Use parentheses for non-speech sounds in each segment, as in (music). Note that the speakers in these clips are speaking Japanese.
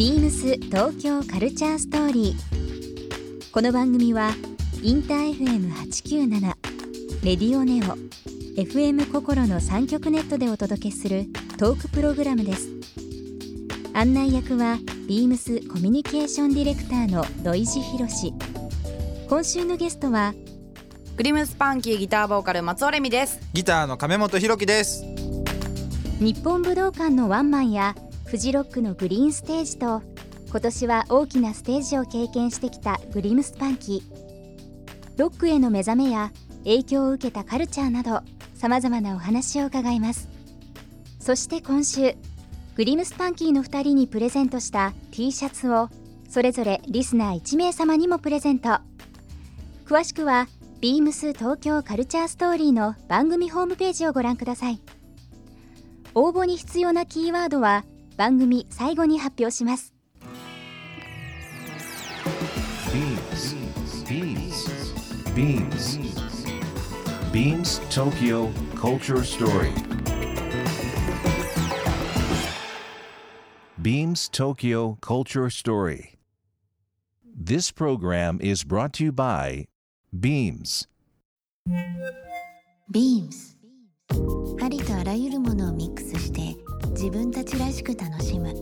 ビームス東京カルチャーストーリー。この番組はインター FM897 レディオネオ FM 心の三極ネットでお届けするトークプログラムです。案内役はビームスコミュニケーションディレクターの土井博志。今週のゲストはグリムスパンキーギターボーカル松尾レミですギターの亀本ひろきです日本武道館のワンマンやフジロックのグリーンステージと今年は大きなステージを経験してきたグリムスパンキー。ロックへの目覚めや影響を受けたカルチャーなどさまざまなお話を伺います。そして今週グリムスパンキーの2人にプレゼントした T シャツをそれぞれリスナー1名様にもプレゼント。詳しくはビームス東京カルチャーストーリーの番組ホームページをご覧ください。応募に必要なキーワードは番組最後に発表します Beams. Beams. Beams Tokyo Culture Story. Beams Tokyo Culture Story. This program is brought to you by Beams. Beams ありとあらゆるものをミックスして自分たちらしく楽しむ。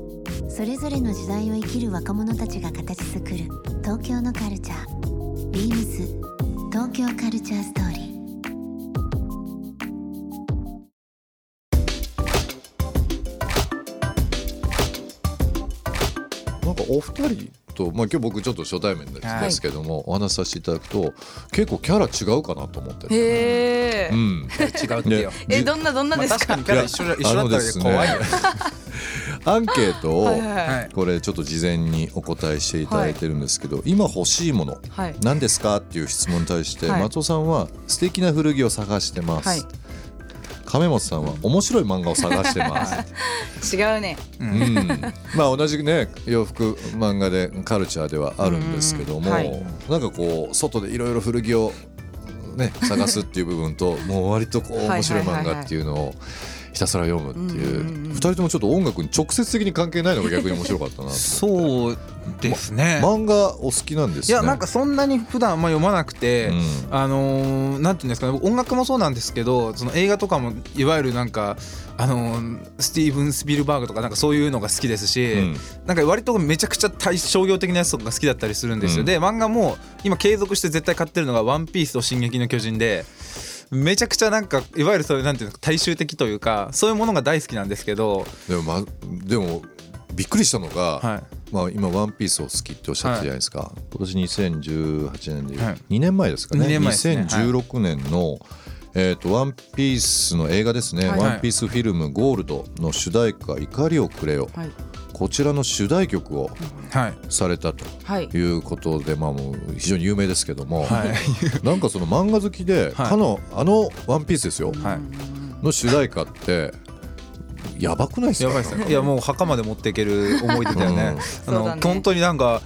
それぞれの時代を生きる若者たちが形作る。東京のカルチャー。ビームス東京カルチャーストーリー。なんかお二人と、まあ、今日僕ちょっと初対面ですけども、お話しさせていただくと結構キャラ違うかなと思って、へえ、うん、(laughs) 違うってよ、えどんなどんなまあ、ですか、確かにキャラ一緒だ一緒だったらあのですね怖いよ。ね (laughs) アンケートをはいはいはい。これちょっと事前にお答えしていただいてるんですけど、今欲しいものはい。何ですか？っていう質問に対して、はい。松尾さんは素敵な古着を探してます、はい亀本さんは面白い漫画を探してます、違うね。うん、まあ同じね洋服漫画でカルチャーではあるんですけども、はいなん。かこう外でいろいろ古着をね探すっていう部分ともう割とこうはい。はい面白い漫画っていうのをひたすら読むっていう。うんうんうん二人ともちょっと音楽に直接的に関係ないのが逆に面白かったなとそうですね、漫画お好きなんですね。いやなんかそんなに普段あんま読まなくて、うん。あのーなんていうんですかね。音楽もそうなんですけどその映画とかもいわゆるなんかあのースティーブン・スピルバーグとかなんかそういうのが好きですし、うん。なんか割とめちゃくちゃ対商業的なやつとかが好きだったりするんですよ、うん。で漫画も今継続して絶対買ってるのが「ワンピースと「進撃の巨人で」めちゃくちゃなんかいわゆるそういうなんていうの大衆的というかそういうものが大好きなんですけど、でも,、ま、でもびっくりしたのが、はい、まあ、今「ワンピースを好きっておっしゃったじゃないですか、今年2018年ではい。2年前ですかね、二年前ですね。2016年の「えー、とワンピースの映画ですね「はい。ワンピースフィルムゴールド」の主題歌「怒りをくれよ」はいこちらの主題曲をはい。されたとはい。いうことで、まあ、もう非常に有名ですけども、はい。(laughs) なんかその漫画好きで、はい。かのあの「ワンピースですよ、はい。の主題歌ってやばくないですか？やばいですね。いやもう墓まで持っていける思い出だよね。あの、そうだね。本当になんか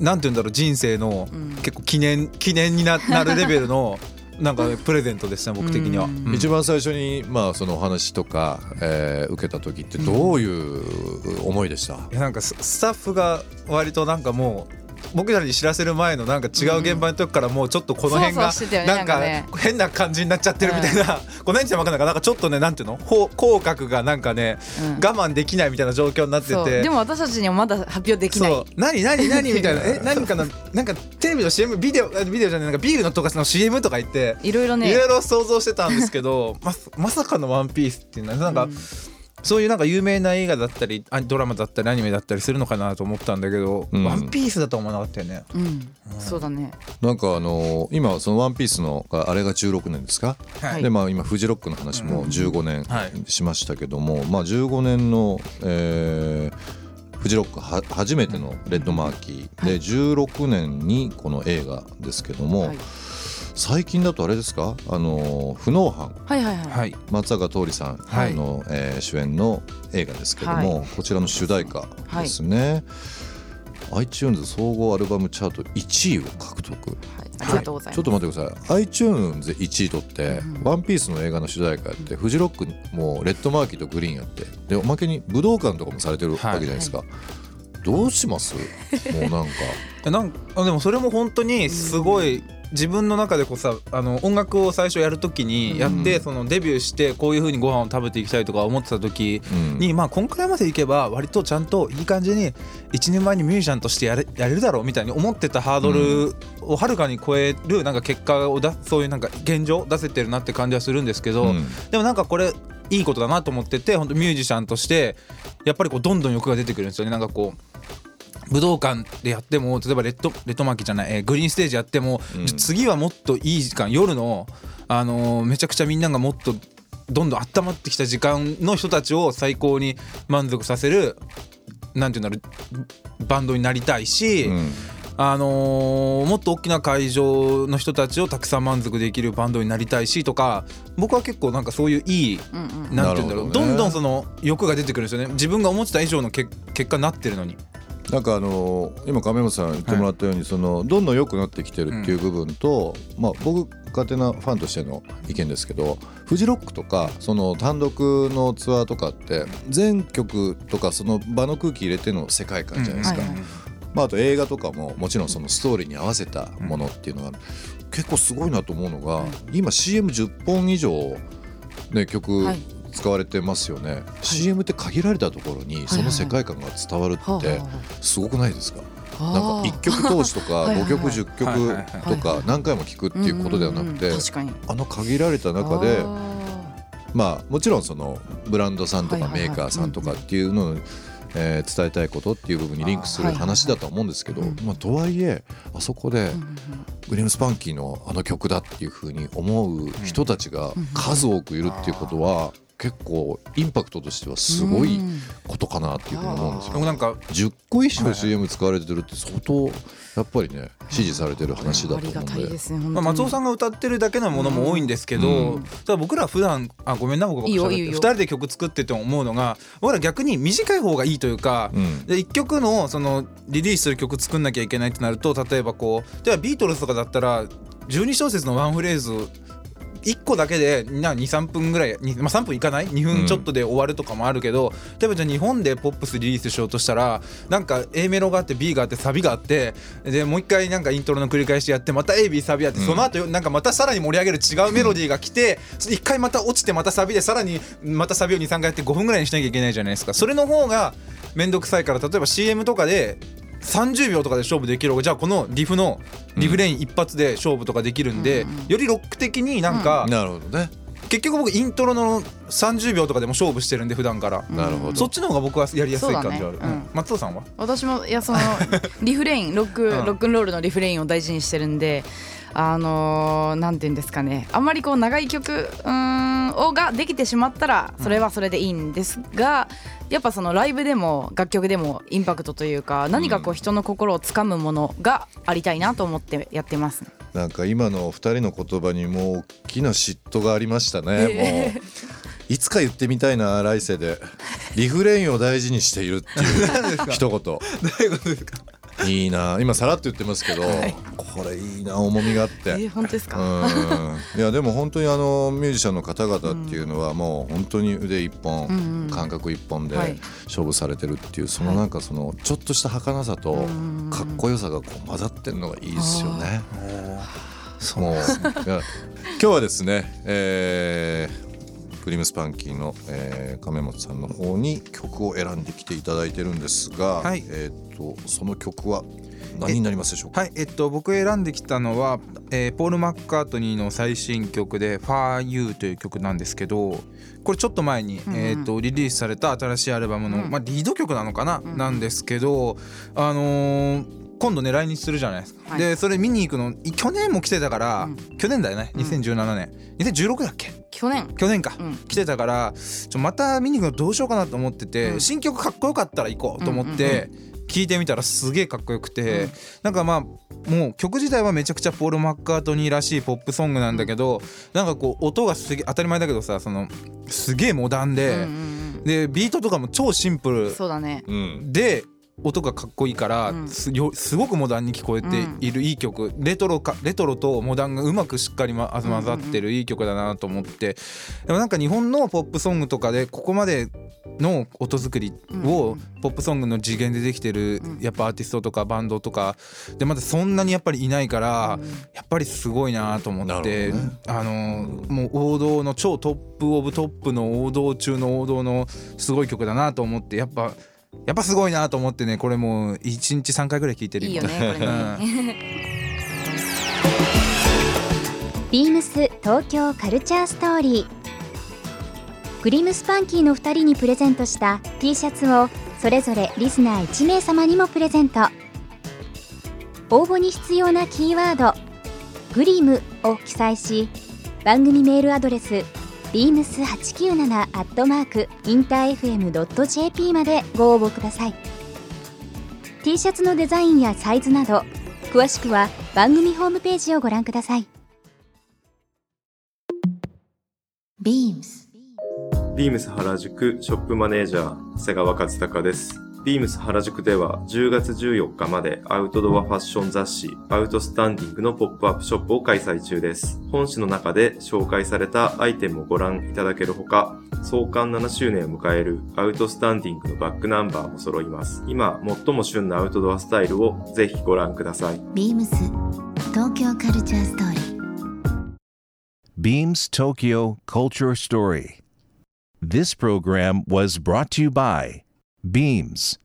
なんて言うんだろう人生のうん。結構記念記念にななるレベルのなんかプレゼントでしたね僕的には、うんうん。一番最初にまあそのお話とか、えー受けた時ってどういう思いでした、いやなんかススタッフが割となんかもう僕らに知らせる前のなんか違う現場の時からもうちょっとこの辺がなんか変な感じになっちゃってるみたいな、この辺じゃ分かんないからなんかちょっとねなんていうの？ほう口角がなんかね、うん。我慢できないみたいな状況になってて。でも私たちにはまだ発表できない。何何何みたいな。え何かななんかテレビの CM ビデオあビデオじゃないなんかビールのとかの CM とか言って。いろいろね。いろいろ想像してたんですけどままさかの「ワンピースっていうのはなんか、そういうなんか有名な映画だったりあドラマだったりアニメだったりするのかなと思ったんだけど「うん。ワンピースだと思わなかったよね。うん。そうだね。なんかあのー今その「ワンピースのあれが16年ですか、はい。でまあ今フジロックの話も15年はい。しましたけども、まあ15年の、えーフジロックは初めてのレッドマーキー。で16年にこの映画ですけども、はい最近だとあれですか？あのー不能犯。はいはいはい。はい。松坂桃李さんはい。の、えー主演の映画ですけども、はこちらの主題歌ですね、iTunes 総合アルバムチャート1位を獲得。はい。ありがとうございます。ちょっと待ってください。iTunes で1位取って「ワンピースの映画の主題歌やってフジロックもレッドマーキーとグリーンやってでおまけに武道館とかもされてるわけじゃないですか、どうします？もうなんか。(laughs) えなんあでもそれも本当にすごい自分の中でこうさあの音楽を最初やる時にやって、そのデビューしてこういう風にご飯を食べていきたいとか思ってた時うん。に、まあこんくらいまでいけば割とちゃんといい感じに一年前にミュージシャンとしてやれやれるだろうみたいに思ってたハードルをはるかに超えるなんか結果をだそういうなんか現状出せてるなって感じはするんですけど、うん。でもなんかこれいいことだなと思ってて本当ミュージシャンとしてやっぱりこうどんどん欲が出てくるんですよね。なんかこう武道館でやっても例えばレッドレッドマーキーじゃない、えーグリーンステージやっても、うん。次はもっといい時間夜の、あのーめちゃくちゃみんながもっとどんどん温まってきた時間の人たちを最高に満足させるなんていうんだろうバンドになりたいし、うん。あのーもっと大きな会場の人たちをたくさん満足できるバンドになりたいしとか僕は結構なんかそういういいうんうん。なんて言うんだろう、どね。どんどんその欲が出てくるんですよね。自分が思ってた以上のけ結果になってるのになんかあの今亀本さん言ってもらったように、そのどんどん良くなってきてるっていう部分と、まあ僕勝手なファンとしての意見ですけどフジロックとかその単独のツアーとかって全曲とかその場の空気入れての世界観じゃないですか、まあ、あと映画とかももちろんそのストーリーに合わせたものっていうのが結構すごいなと思うのが今 CM10 本以上、ね、曲はい使われてますよね、CM って限られたところにその世界観が伝わるってすごくないですか？なんか1曲通しとかはいはい5曲10はいはいはい。曲とか何回も聴くっていうことではなくてあの限られた中でまあもちろんそのブランドさんとかはいはいはい。メーカーさんとかっていうのをえー伝えたいことっていう部分にリンクする話だと思うんですけどうん。まあとはいえあそこでグリームスパンキーのあの曲だっていうふうに思う人たちが数多くいるっていうことは結構インパクトとしてはすごいうん。ことかなっていうふうに思うんですよ。でもなんか10個以上 CM 使われてるって相当やっぱりね支持されてる話だと思うんで。たいですね。本当まあ、に松尾さんが歌ってるだけのものも多いんですけど、うん。ただ僕ら普段あごめんな僕ばっかり喋っていいよいいよ。2人で曲作ってて思うのが僕ら逆に短い方がいいというか、うん。で1曲のそのリリースする曲作んなきゃいけないってなると例えばこう例えばビートルズとかだったら12小節のワンフレーズ1個だけで23分ぐらい、にまあ、3分いかない？2分ちょっとで終わるとかもあるけど、例えばじゃあ日本でポップスリリースしようとしたらなんか A メロがあって B があってサビがあってでもう一回なんかイントロの繰り返しやってまた AB サビあって、その後なんかまたさらに盛り上げる違うメロディーが来て一回また落ちてまたサビでさらにまたサビを23回やって5分ぐらいにしなきゃいけないじゃないですか。それの方が面倒くさいから例えば CM とかで30秒とかで勝負できる方がじゃあこのリフのリフレイン一発で勝負とかできるんで、よりロック的になんか、なるほどね。結局僕イントロの30秒とかでも勝負してるんで普段から、なるほど。そっちの方が僕はやりやすい感じはある、ね。うん。松尾さんは？私もいやその (laughs) リフレインロック、うん。ロックンロールのリフレインを大事にしてるんであのーなんて言うんですかね。あんまりこう長い曲うーんをができてしまったらそれはそれでいいんですが、やっぱそのライブでも楽曲でもインパクトというか何かこう人の心をつかむものがありたいなと思ってやってます。なんか今のお二人の言葉にもう大きな嫉妬がありましたね、(laughs) もういつか言ってみたいな来世で。(laughs) リフレインを大事にしているっていう一言。(laughs) どういうことですか？いいな。今さらっと言ってますけど、これいいな重みがあって。えー本当ですか、うん。いやでも本当にあのミュージシャンの方々っていうのはもう本当に腕一本、うんうん。感覚一本ではい。勝負されてるっていうそのなんかそのちょっとした儚さとうんかっこよさがこう混ざってるのがいいですよね。もう今日はですね、えークリームスパンキーの、えー亀本さんの方に曲を選んできていただいてるんですが、はい。えー、とその曲は何になりますでしょうか？はいえっと僕選んできたのは、えーポール・マッカートニーの最新曲で「For You」という曲なんですけどこれちょっと前に、うんうん。えー、とリリースされた新しいアルバムの、うん。まあ、リード曲なのかな、うん。なんですけどあのー今度ね来日するじゃないですか、はい。でそれ見に行くのい去年も来てたから、うん。去年だよねうん。2017年、2016だっけ？去年。去年か、うん。来てたからちょまた見に行くのどうしようかなと思ってて、うん。新曲かっこよかったら行こうと思って聞いてみたらすげえかっこよくて、うん。なんかまあもう曲自体はめちゃくちゃポール・マッカートニーらしいポップソングなんだけどなんかこう音がすげえ当たり前だけどさそのすげえモダンで、うんうんでビートとかも超シンプうんルそうだね。うん。で音がかっこいいから、うん。すよすごくモダンに聞こえているいい曲、レトロかレトロとモダンがうまくしっかり、ま、混ざってるいい曲だなと思って。でもなんか日本のポップソングとかでここまでの音作りをポップソングの次元でできてるやっぱアーティストとかバンドとかでまだそんなにやっぱりいないからやっぱりすごいなと思って、あのもう王道の超 top of top の王道中の王道のすごい曲だなと思ってやっぱやっぱすごいなと思ってねこれもう1日3回ぐらい聴いてるいいよねこれね。ビームス東京カルチャーストーリー。グリムスパンキーの2人にプレゼントした T シャツをそれぞれリスナー1名様にもプレゼント。応募に必要なキーワード「グリム」を記載し番組メールアドレス beams897 アットマークインター FM.jp までご応募ください。T シャツのデザインやサイズなど詳しくは番組ホームページをご覧ください。ビームスビームス原宿ショップマネージャー、瀬川勝孝です。ビームス原宿では10月14日までアウトドアファッション雑誌アウトスタンディングのポップアップショップを開催中です。本誌の中で紹介されたアイテムをご覧いただけるほか、創刊7周年を迎えるアウトスタンディングのバックナンバーも揃います。今最も旬なアウトドアスタイルをぜひご覧ください。ビームス東京カルチャーストーリー Beams Tokyo Culture Story. This program was brought to you by Beams.